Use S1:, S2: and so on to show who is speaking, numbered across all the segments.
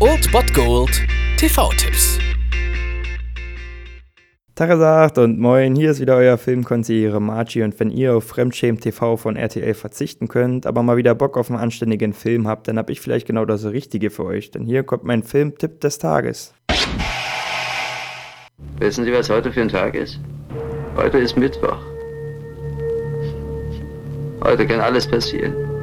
S1: Old Bot Gold TV-Tipps.
S2: Tagesagt und moin, hier ist wieder euer Filmkonsigliere Margie und wenn ihr auf Fremdschämen TV von RTL verzichten könnt, aber mal wieder Bock auf einen anständigen Film habt, dann hab ich vielleicht genau das Richtige für euch, denn hier kommt mein Filmtipp des Tages.
S3: Wissen Sie, was heute für ein Tag ist? Heute ist Mittwoch. Heute kann alles passieren.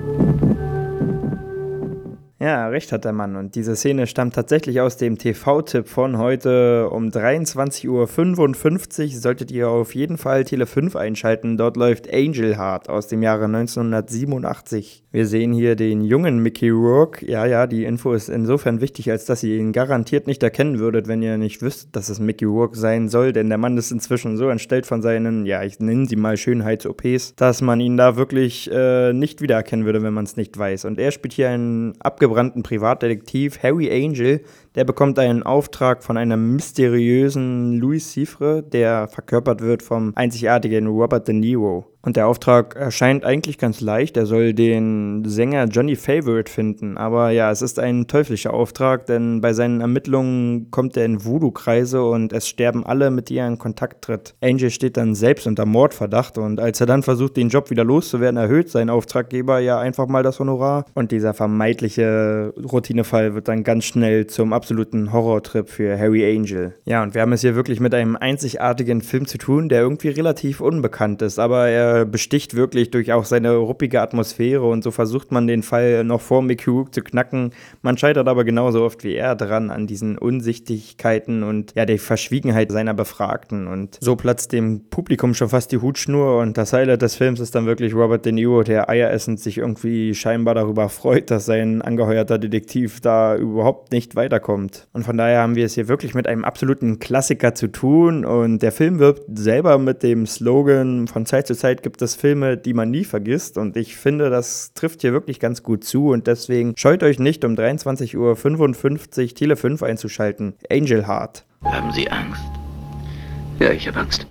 S2: Ja, recht hat der Mann. Und diese Szene stammt tatsächlich aus dem TV-Tipp von heute um 23.55 Uhr. Solltet ihr auf jeden Fall Tele 5 einschalten. Dort läuft Angel Heart aus dem Jahre 1987. Wir sehen hier den jungen Mickey Rourke. Ja, ja, die Info ist insofern wichtig, als dass ihr ihn garantiert nicht erkennen würdet, wenn ihr nicht wüsstet, dass es Mickey Rourke sein soll. Denn der Mann ist inzwischen so entstellt von seinen, ja, ich nenne sie mal Schönheits-OPs, dass man ihn da wirklich äh, nicht wiedererkennen würde, wenn man es nicht weiß. Und er spielt hier einen abgebrannten abgebrannten Privatdetektiv Harry Angel, der bekommt einen Auftrag von einem mysteriösen Louis Cifre, der verkörpert wird vom einzigartigen Robert De Niro. Und der Auftrag erscheint eigentlich ganz leicht. Er soll den Sänger Johnny Favorite finden. Aber ja, es ist ein teuflischer Auftrag, denn bei seinen Ermittlungen kommt er in Voodoo-Kreise und es sterben alle, mit die er in Kontakt tritt. Angel steht dann selbst unter Mordverdacht und als er dann versucht, den Job wieder loszuwerden, erhöht sein Auftraggeber ja einfach mal das Honorar. Und dieser vermeintliche Routinefall wird dann ganz schnell zum absoluten Horrortrip für Harry Angel. Ja, und wir haben es hier wirklich mit einem einzigartigen Film zu tun, der irgendwie relativ unbekannt ist, aber er besticht wirklich durch auch seine ruppige Atmosphäre und so versucht man den Fall noch vor Rook zu knacken. Man scheitert aber genauso oft wie er dran an diesen Unsichtigkeiten und ja, der Verschwiegenheit seiner Befragten und so platzt dem Publikum schon fast die Hutschnur und das Highlight des Films ist dann wirklich Robert De Niro, der eieressend sich irgendwie scheinbar darüber freut, dass sein angeheuerter Detektiv da überhaupt nicht weiterkommt kommt. Und von daher haben wir es hier wirklich mit einem absoluten Klassiker zu tun. Und der Film wirbt selber mit dem Slogan, von Zeit zu Zeit gibt es Filme, die man nie vergisst. Und ich finde, das trifft hier wirklich ganz gut zu. Und deswegen scheut euch nicht, um 23.55 Uhr Tele 5 einzuschalten. Angel Heart.
S3: Haben Sie Angst? Ja, ich habe Angst.